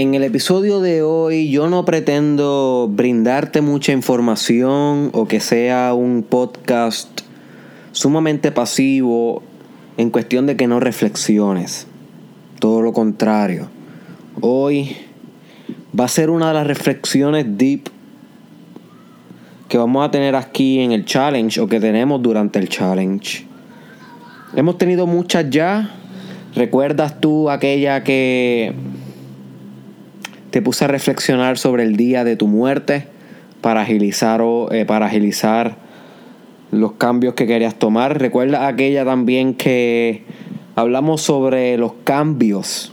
En el episodio de hoy yo no pretendo brindarte mucha información o que sea un podcast sumamente pasivo en cuestión de que no reflexiones. Todo lo contrario. Hoy va a ser una de las reflexiones deep que vamos a tener aquí en el challenge o que tenemos durante el challenge. Hemos tenido muchas ya. ¿Recuerdas tú aquella que te puse a reflexionar sobre el día de tu muerte para agilizar, eh, para agilizar los cambios que querías tomar. Recuerda aquella también que hablamos sobre los cambios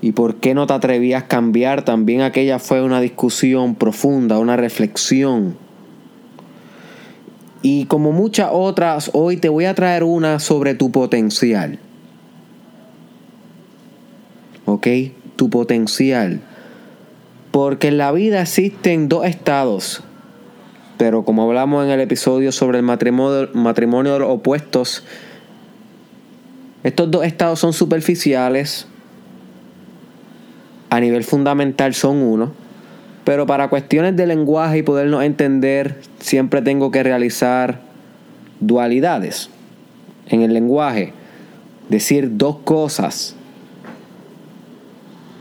y por qué no te atrevías a cambiar. También aquella fue una discusión profunda, una reflexión. Y como muchas otras, hoy te voy a traer una sobre tu potencial. ¿Ok? Tu potencial. Porque en la vida existen dos estados. Pero como hablamos en el episodio sobre el matrimonio, matrimonio de los opuestos, estos dos estados son superficiales. A nivel fundamental son uno. Pero para cuestiones de lenguaje y podernos entender, siempre tengo que realizar dualidades en el lenguaje. Decir dos cosas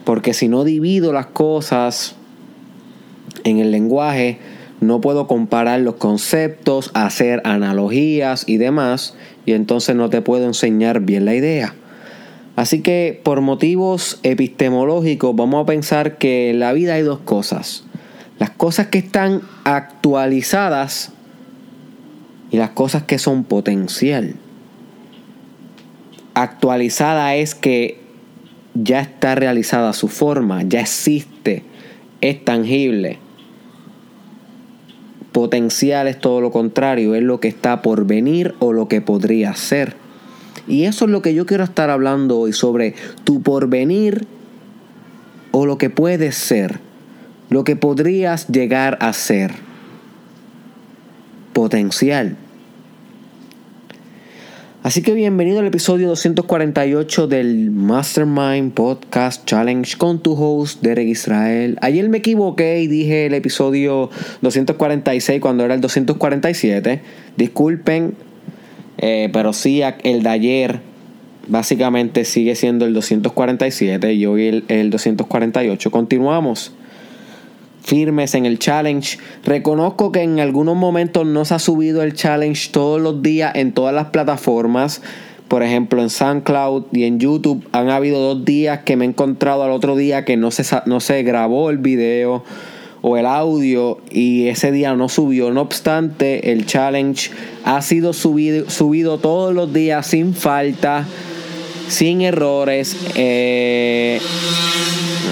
porque si no divido las cosas en el lenguaje, no puedo comparar los conceptos, hacer analogías y demás, y entonces no te puedo enseñar bien la idea. Así que por motivos epistemológicos vamos a pensar que en la vida hay dos cosas. Las cosas que están actualizadas y las cosas que son potencial. Actualizada es que ya está realizada su forma, ya existe, es tangible. Potencial es todo lo contrario, es lo que está por venir o lo que podría ser. Y eso es lo que yo quiero estar hablando hoy sobre tu porvenir o lo que puedes ser, lo que podrías llegar a ser. Potencial. Así que bienvenido al episodio 248 del Mastermind Podcast Challenge con tu host Derek Israel. Ayer me equivoqué y dije el episodio 246 cuando era el 247. Disculpen, eh, pero sí el de ayer básicamente sigue siendo el 247 y hoy el, el 248. Continuamos firmes en el challenge. Reconozco que en algunos momentos no se ha subido el challenge todos los días en todas las plataformas. Por ejemplo, en SoundCloud y en YouTube han habido dos días que me he encontrado al otro día que no se, no se grabó el video o el audio y ese día no subió. No obstante, el challenge ha sido subido, subido todos los días sin falta, sin errores. Eh,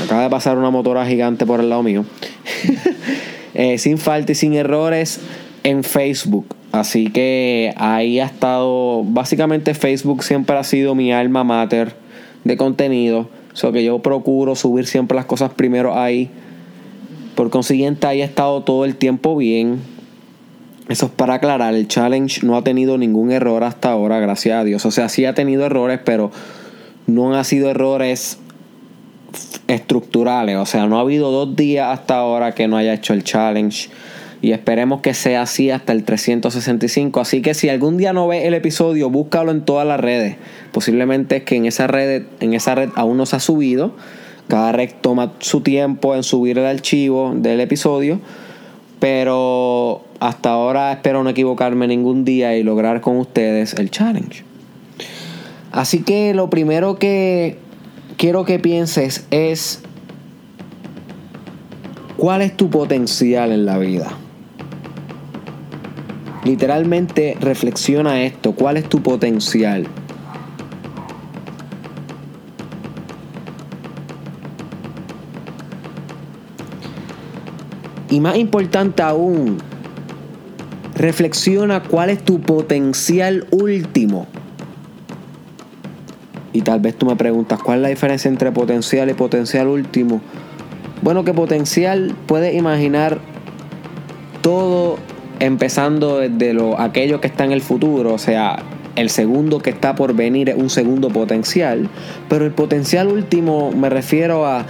acaba de pasar una motora gigante por el lado mío. Eh, sin falta y sin errores en Facebook. Así que ahí ha estado, básicamente Facebook siempre ha sido mi alma mater de contenido. So que yo procuro subir siempre las cosas primero ahí. Por consiguiente, ahí ha estado todo el tiempo bien. Eso es para aclarar, el challenge no ha tenido ningún error hasta ahora, gracias a Dios. O sea, sí ha tenido errores, pero no han sido errores estructurales. O sea, no ha habido dos días hasta ahora que no haya hecho el challenge. Y esperemos que sea así hasta el 365. Así que si algún día no ves el episodio, búscalo en todas las redes. Posiblemente es que en esa red, en esa red aún no se ha subido. Cada red toma su tiempo en subir el archivo del episodio. Pero hasta ahora espero no equivocarme ningún día y lograr con ustedes el challenge. Así que lo primero que quiero que pienses es cuál es tu potencial en la vida. Literalmente reflexiona esto, cuál es tu potencial. Y más importante aún, reflexiona cuál es tu potencial último. Y tal vez tú me preguntas, ¿cuál es la diferencia entre potencial y potencial último? Bueno, que potencial puedes imaginar todo empezando desde lo, aquello que está en el futuro, o sea, el segundo que está por venir es un segundo potencial, pero el potencial último me refiero a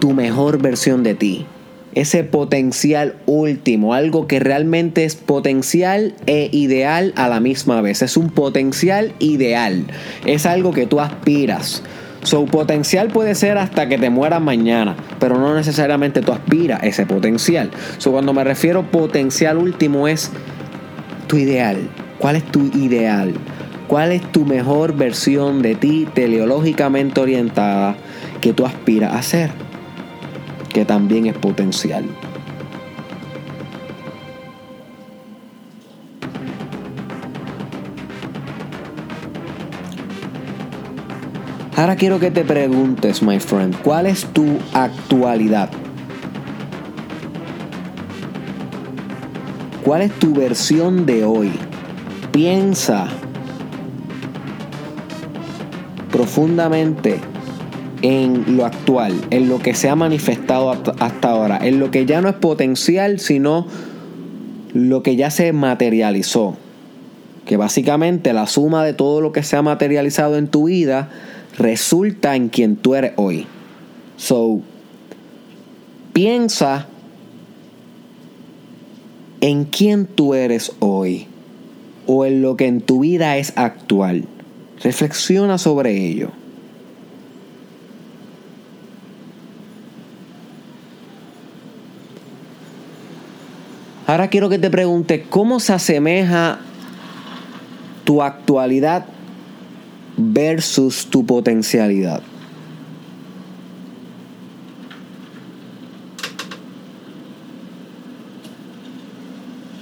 tu mejor versión de ti. Ese potencial último, algo que realmente es potencial e ideal a la misma vez. Es un potencial ideal. Es algo que tú aspiras. Su potencial puede ser hasta que te mueras mañana, pero no necesariamente tú aspiras ese potencial. So, cuando me refiero potencial último es tu ideal. ¿Cuál es tu ideal? ¿Cuál es tu mejor versión de ti teleológicamente orientada que tú aspiras a ser? Que también es potencial. Ahora quiero que te preguntes, my friend, ¿cuál es tu actualidad? ¿Cuál es tu versión de hoy? Piensa profundamente en lo actual, en lo que se ha manifestado hasta ahora, en lo que ya no es potencial, sino lo que ya se materializó. Que básicamente la suma de todo lo que se ha materializado en tu vida resulta en quien tú eres hoy. So, piensa en quién tú eres hoy o en lo que en tu vida es actual. Reflexiona sobre ello. Ahora quiero que te pregunte cómo se asemeja tu actualidad versus tu potencialidad.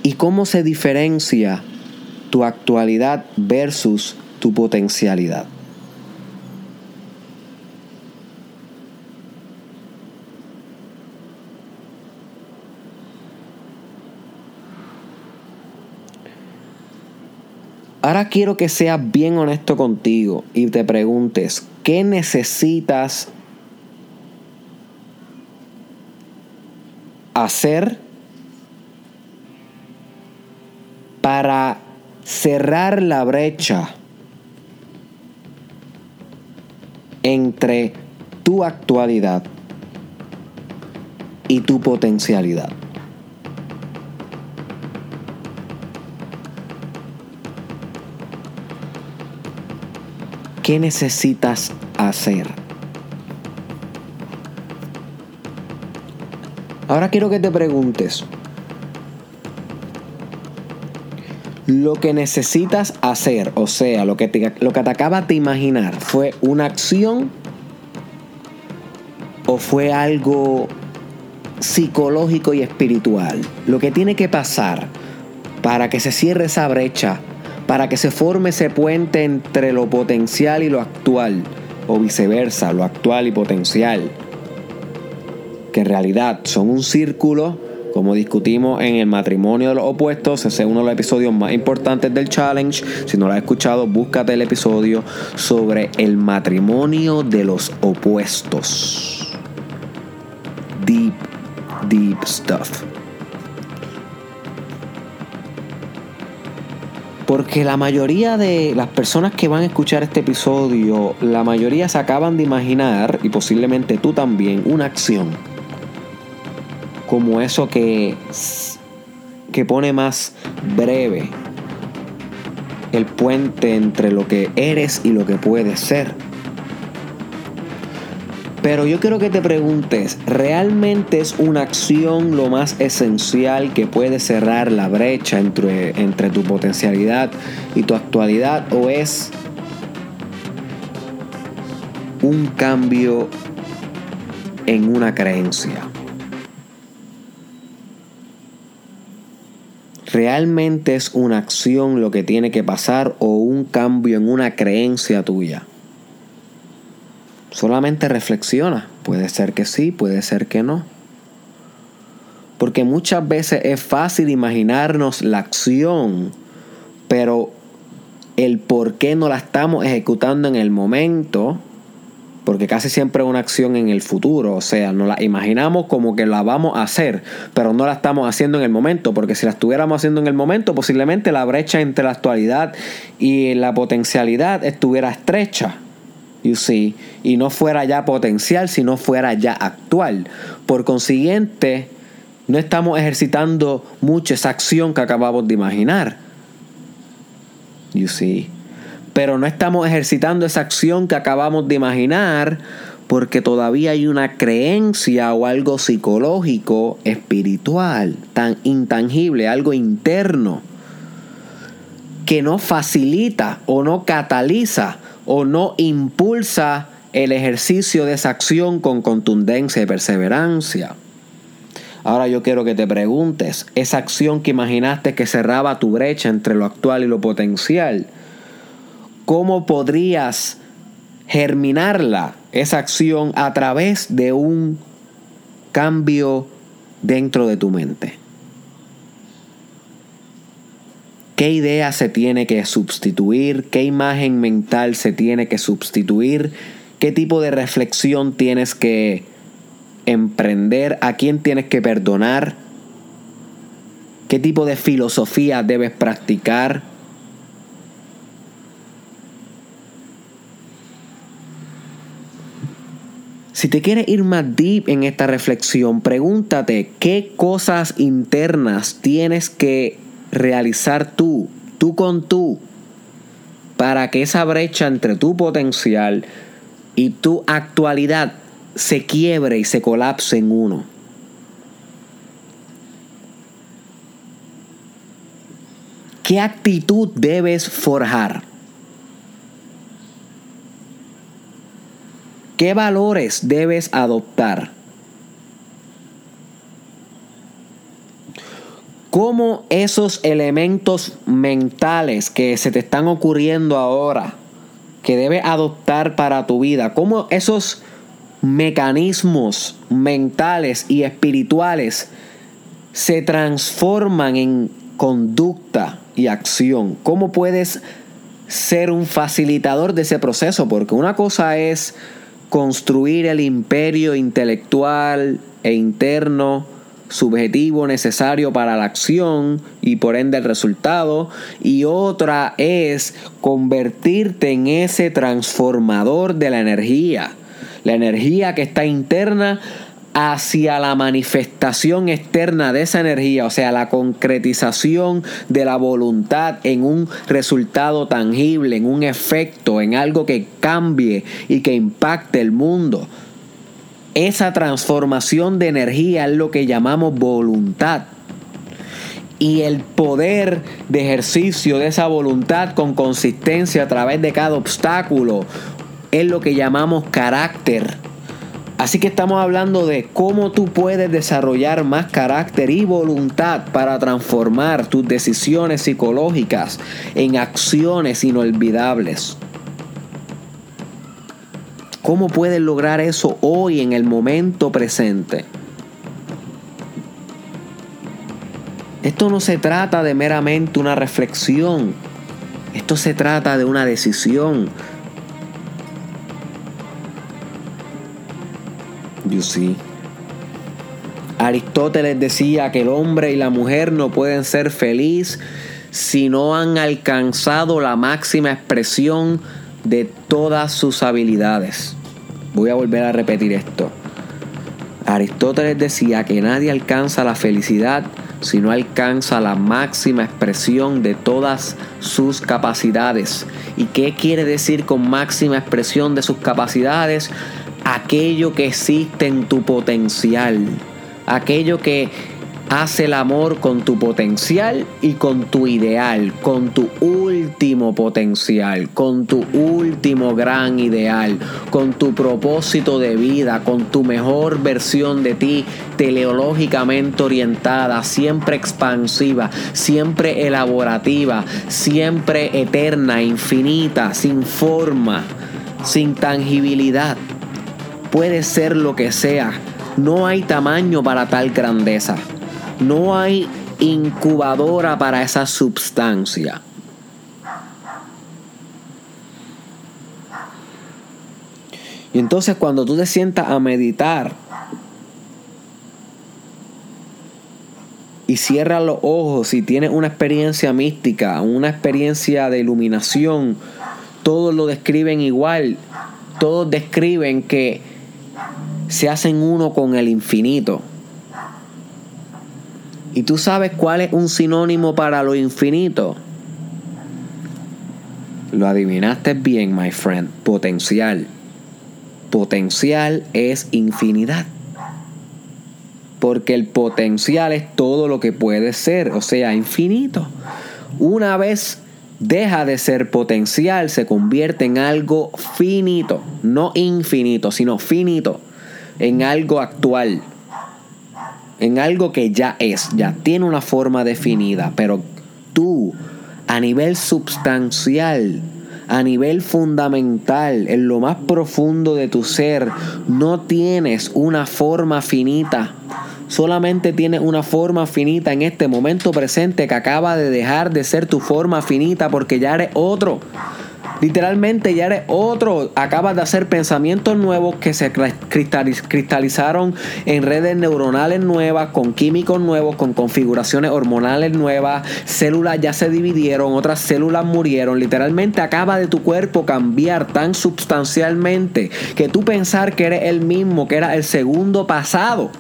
¿Y cómo se diferencia tu actualidad versus tu potencialidad? Ahora quiero que seas bien honesto contigo y te preguntes, ¿qué necesitas hacer para cerrar la brecha entre tu actualidad y tu potencialidad? ¿Qué necesitas hacer? Ahora quiero que te preguntes, lo que necesitas hacer, o sea, lo que lo que te acabas de imaginar, ¿fue una acción o fue algo psicológico y espiritual? Lo que tiene que pasar para que se cierre esa brecha para que se forme ese puente entre lo potencial y lo actual, o viceversa, lo actual y potencial, que en realidad son un círculo, como discutimos en el matrimonio de los opuestos, ese es uno de los episodios más importantes del challenge. Si no lo has escuchado, búscate el episodio sobre el matrimonio de los opuestos. Deep, deep stuff. Porque la mayoría de las personas que van a escuchar este episodio, la mayoría se acaban de imaginar, y posiblemente tú también, una acción. Como eso que, que pone más breve el puente entre lo que eres y lo que puedes ser. Pero yo quiero que te preguntes, ¿realmente es una acción lo más esencial que puede cerrar la brecha entre, entre tu potencialidad y tu actualidad? ¿O es un cambio en una creencia? ¿Realmente es una acción lo que tiene que pasar o un cambio en una creencia tuya? Solamente reflexiona. Puede ser que sí, puede ser que no. Porque muchas veces es fácil imaginarnos la acción, pero el por qué no la estamos ejecutando en el momento porque casi siempre es una acción en el futuro, o sea, nos la imaginamos como que la vamos a hacer, pero no la estamos haciendo en el momento, porque si la estuviéramos haciendo en el momento, posiblemente la brecha entre la actualidad y la potencialidad estuviera estrecha. You see, y no fuera ya potencial, sino fuera ya actual. Por consiguiente, no estamos ejercitando mucho esa acción que acabamos de imaginar. You see pero no estamos ejercitando esa acción que acabamos de imaginar porque todavía hay una creencia o algo psicológico, espiritual, tan intangible, algo interno, que no facilita o no cataliza o no impulsa el ejercicio de esa acción con contundencia y perseverancia. Ahora yo quiero que te preguntes, esa acción que imaginaste que cerraba tu brecha entre lo actual y lo potencial, cómo podrías germinarla, esa acción, a través de un cambio dentro de tu mente. ¿Qué idea se tiene que sustituir? ¿Qué imagen mental se tiene que sustituir? ¿Qué tipo de reflexión tienes que emprender? ¿A quién tienes que perdonar? ¿Qué tipo de filosofía debes practicar? Si te quieres ir más deep en esta reflexión, pregúntate qué cosas internas tienes que realizar tú, tú con tú, para que esa brecha entre tu potencial y tu actualidad se quiebre y se colapse en uno. ¿Qué actitud debes forjar? ¿Qué valores debes adoptar? ¿Cómo esos elementos mentales que se te están ocurriendo ahora, que debes adoptar para tu vida, cómo esos mecanismos mentales y espirituales se transforman en conducta y acción? ¿Cómo puedes ser un facilitador de ese proceso? Porque una cosa es construir el imperio intelectual e interno subjetivo necesario para la acción y por ende el resultado y otra es convertirte en ese transformador de la energía la energía que está interna hacia la manifestación externa de esa energía, o sea, la concretización de la voluntad en un resultado tangible, en un efecto, en algo que cambie y que impacte el mundo. Esa transformación de energía es lo que llamamos voluntad. Y el poder de ejercicio de esa voluntad con consistencia a través de cada obstáculo es lo que llamamos carácter Así que estamos hablando de cómo tú puedes desarrollar más carácter y voluntad para transformar tus decisiones psicológicas en acciones inolvidables. ¿Cómo puedes lograr eso hoy en el momento presente? Esto no se trata de meramente una reflexión. Esto se trata de una decisión Aristóteles decía que el hombre y la mujer no pueden ser felices si no han alcanzado la máxima expresión de todas sus habilidades. Voy a volver a repetir esto. Aristóteles decía que nadie alcanza la felicidad si no alcanza la máxima expresión de todas sus capacidades. ¿Y qué quiere decir con máxima expresión de sus capacidades? aquello que existe en tu potencial, aquello que hace el amor con tu potencial y con tu ideal, con tu último potencial, con tu último gran ideal, con tu propósito de vida, con tu mejor versión de ti, teleológicamente orientada, siempre expansiva, siempre elaborativa, siempre eterna, infinita, sin forma, sin tangibilidad puede ser lo que sea. No hay tamaño para tal grandeza. No hay incubadora para esa substancia. Y entonces cuando tú te sientas a meditar y cierras los ojos y tienes una experiencia mística, una experiencia de iluminación, todos lo describen igual. Todos describen que se hacen uno con el infinito. ¿Y tú sabes cuál es un sinónimo para lo infinito? Lo adivinaste bien, my friend. Potencial. Potencial es infinidad. Porque el potencial es todo lo que puede ser, o sea, infinito. Una vez deja de ser potencial, se convierte en algo finito, no infinito, sino finito, en algo actual, en algo que ya es, ya tiene una forma definida, pero tú a nivel substancial, a nivel fundamental, en lo más profundo de tu ser, no tienes una forma finita solamente tienes una forma finita en este momento presente que acaba de dejar de ser tu forma finita porque ya eres otro. Literalmente ya eres otro. Acabas de hacer pensamientos nuevos que se cristalizaron en redes neuronales nuevas, con químicos nuevos, con configuraciones hormonales nuevas. Células ya se dividieron, otras células murieron. Literalmente acaba de tu cuerpo cambiar tan sustancialmente que tú pensar que eres el mismo, que era el segundo pasado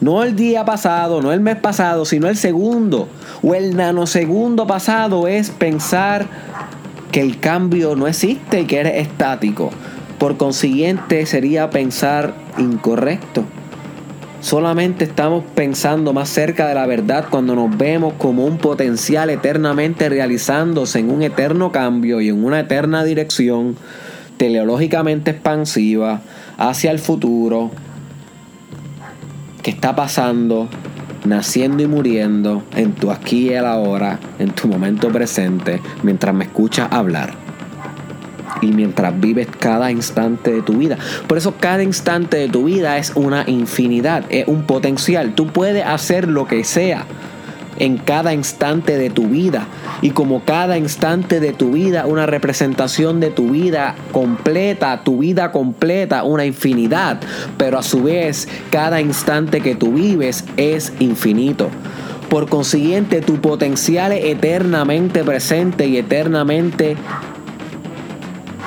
no el día pasado, no el mes pasado, sino el segundo o el nanosegundo pasado es pensar que el cambio no existe y que eres estático. Por consiguiente sería pensar incorrecto. Solamente estamos pensando más cerca de la verdad cuando nos vemos como un potencial eternamente realizándose en un eterno cambio y en una eterna dirección teleológicamente expansiva hacia el futuro, que está pasando, naciendo y muriendo en tu aquí y el ahora, en tu momento presente, mientras me escuchas hablar. Y mientras vives cada instante de tu vida. Por eso cada instante de tu vida es una infinidad, es un potencial. Tú puedes hacer lo que sea en cada instante de tu vida. Y como cada instante de tu vida, una representación de tu vida completa, tu vida completa, una infinidad. Pero a su vez, cada instante que tú vives es infinito. Por consiguiente, tu potencial es eternamente presente y eternamente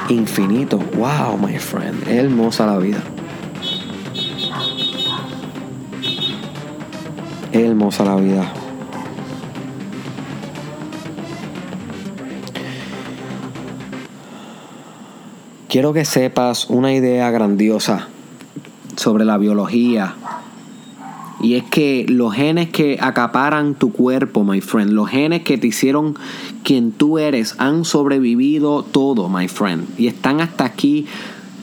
infinito. Wow, my friend. Hermosa la vida. Hermosa la vida. Quiero que sepas una idea grandiosa sobre la biología. Y es que los genes que acaparan tu cuerpo, my friend, los genes que te hicieron quien tú eres, han sobrevivido todo, my friend. Y están hasta aquí,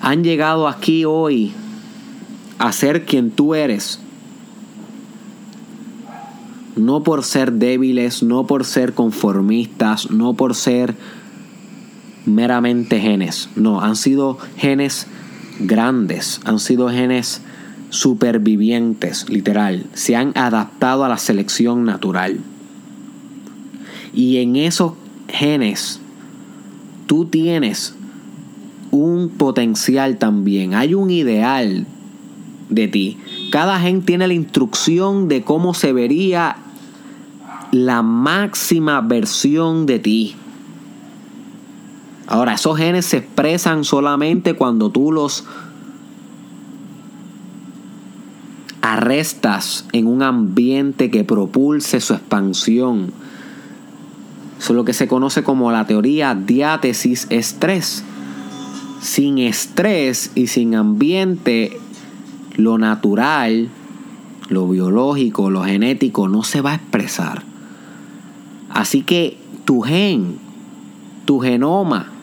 han llegado aquí hoy a ser quien tú eres. No por ser débiles, no por ser conformistas, no por ser meramente genes, no, han sido genes grandes, han sido genes supervivientes, literal, se han adaptado a la selección natural. Y en esos genes tú tienes un potencial también, hay un ideal de ti. Cada gen tiene la instrucción de cómo se vería la máxima versión de ti. Ahora, esos genes se expresan solamente cuando tú los arrestas en un ambiente que propulse su expansión. Eso es lo que se conoce como la teoría diátesis estrés. Sin estrés y sin ambiente, lo natural, lo biológico, lo genético no se va a expresar. Así que tu gen, tu genoma,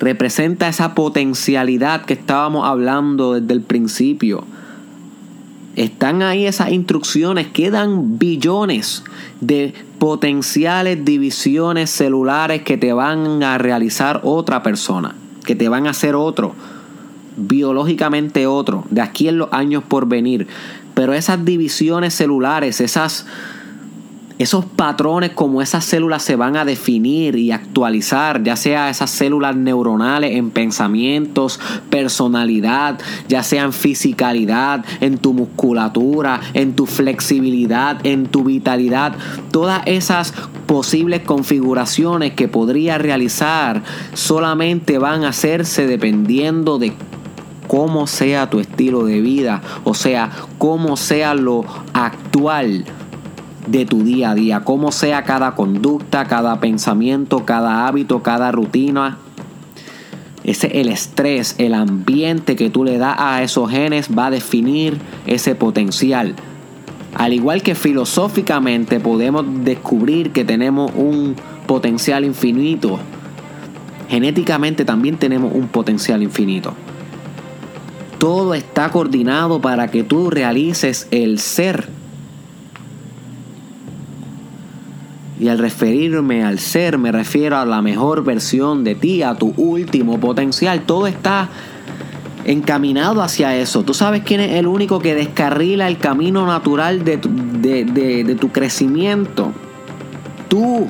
representa esa potencialidad que estábamos hablando desde el principio. Están ahí esas instrucciones, quedan billones de potenciales divisiones celulares que te van a realizar otra persona, que te van a hacer otro, biológicamente otro, de aquí en los años por venir. Pero esas divisiones celulares, esas esos patrones como esas células se van a definir y actualizar, ya sea esas células neuronales en pensamientos, personalidad, ya sea en fisicalidad, en tu musculatura, en tu flexibilidad, en tu vitalidad, todas esas posibles configuraciones que podría realizar solamente van a hacerse dependiendo de cómo sea tu estilo de vida, o sea, cómo sea lo actual de tu día a día, cómo sea cada conducta, cada pensamiento, cada hábito, cada rutina. Ese el estrés, el ambiente que tú le das a esos genes va a definir ese potencial. Al igual que filosóficamente podemos descubrir que tenemos un potencial infinito, genéticamente también tenemos un potencial infinito. Todo está coordinado para que tú realices el ser Y al referirme al ser me refiero a la mejor versión de ti, a tu último potencial. Todo está encaminado hacia eso. Tú sabes quién es el único que descarrila el camino natural de tu, crecimiento. Tú.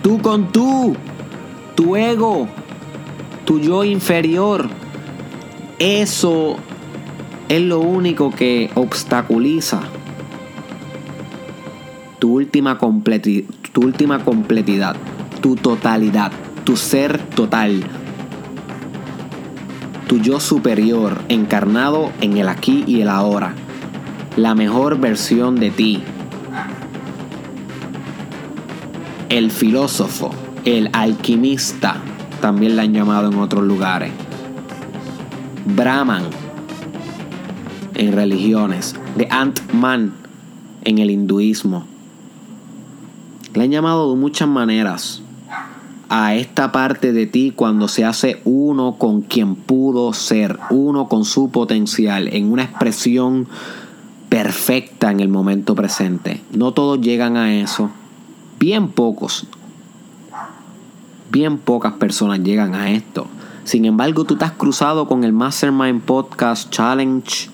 Tú con tú. Tu ego. Tu yo inferior. Eso es lo único que obstaculiza tu última, tu última completidad, tu totalidad, tu ser total, tu yo superior encarnado en el aquí y el ahora, la mejor versión de ti, el filósofo, el alquimista, también la han llamado en otros lugares, Brahman en religiones, de Ant-Man en el hinduismo, le han llamado de muchas maneras a esta parte de ti cuando se hace uno con quien pudo ser, uno con su potencial, en una expresión perfecta en el momento presente. No todos llegan a eso. Bien pocos. Bien pocas personas llegan a esto. Sin embargo, tú te has cruzado con el Mastermind Podcast Challenge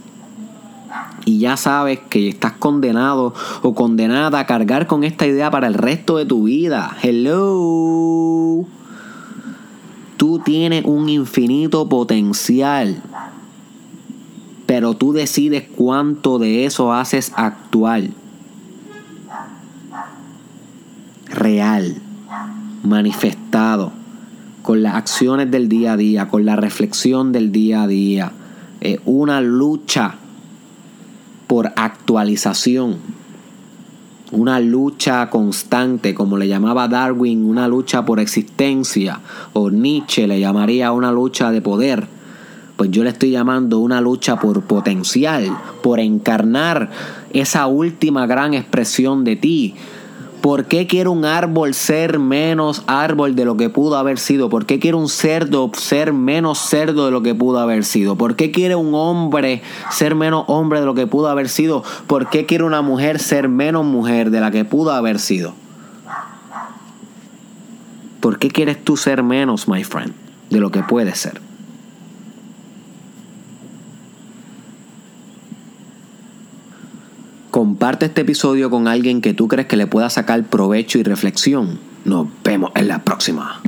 y ya sabes que estás condenado o condenada a cargar con esta idea para el resto de tu vida. Hello. Tú tienes un infinito potencial, pero tú decides cuánto de eso haces actual. Real, manifestado, con las acciones del día a día, con la reflexión del día a día. Es una lucha por actualización, una lucha constante, como le llamaba Darwin, una lucha por existencia, o Nietzsche le llamaría una lucha de poder. Pues yo le estoy llamando una lucha por potencial, por encarnar esa última gran expresión de ti, ¿Por qué quiere un árbol ser menos árbol de lo que pudo haber sido? ¿Por qué quiere un cerdo ser menos cerdo de lo que pudo haber sido? ¿Por qué quiere un hombre ser menos hombre de lo que pudo haber sido? ¿Por qué quiere una mujer ser menos mujer de la que pudo haber sido? ¿Por qué quieres tú ser menos, my friend, de lo que puedes ser? Comparte este episodio con alguien que tú crees que le pueda sacar provecho y reflexión. Nos vemos en la próxima.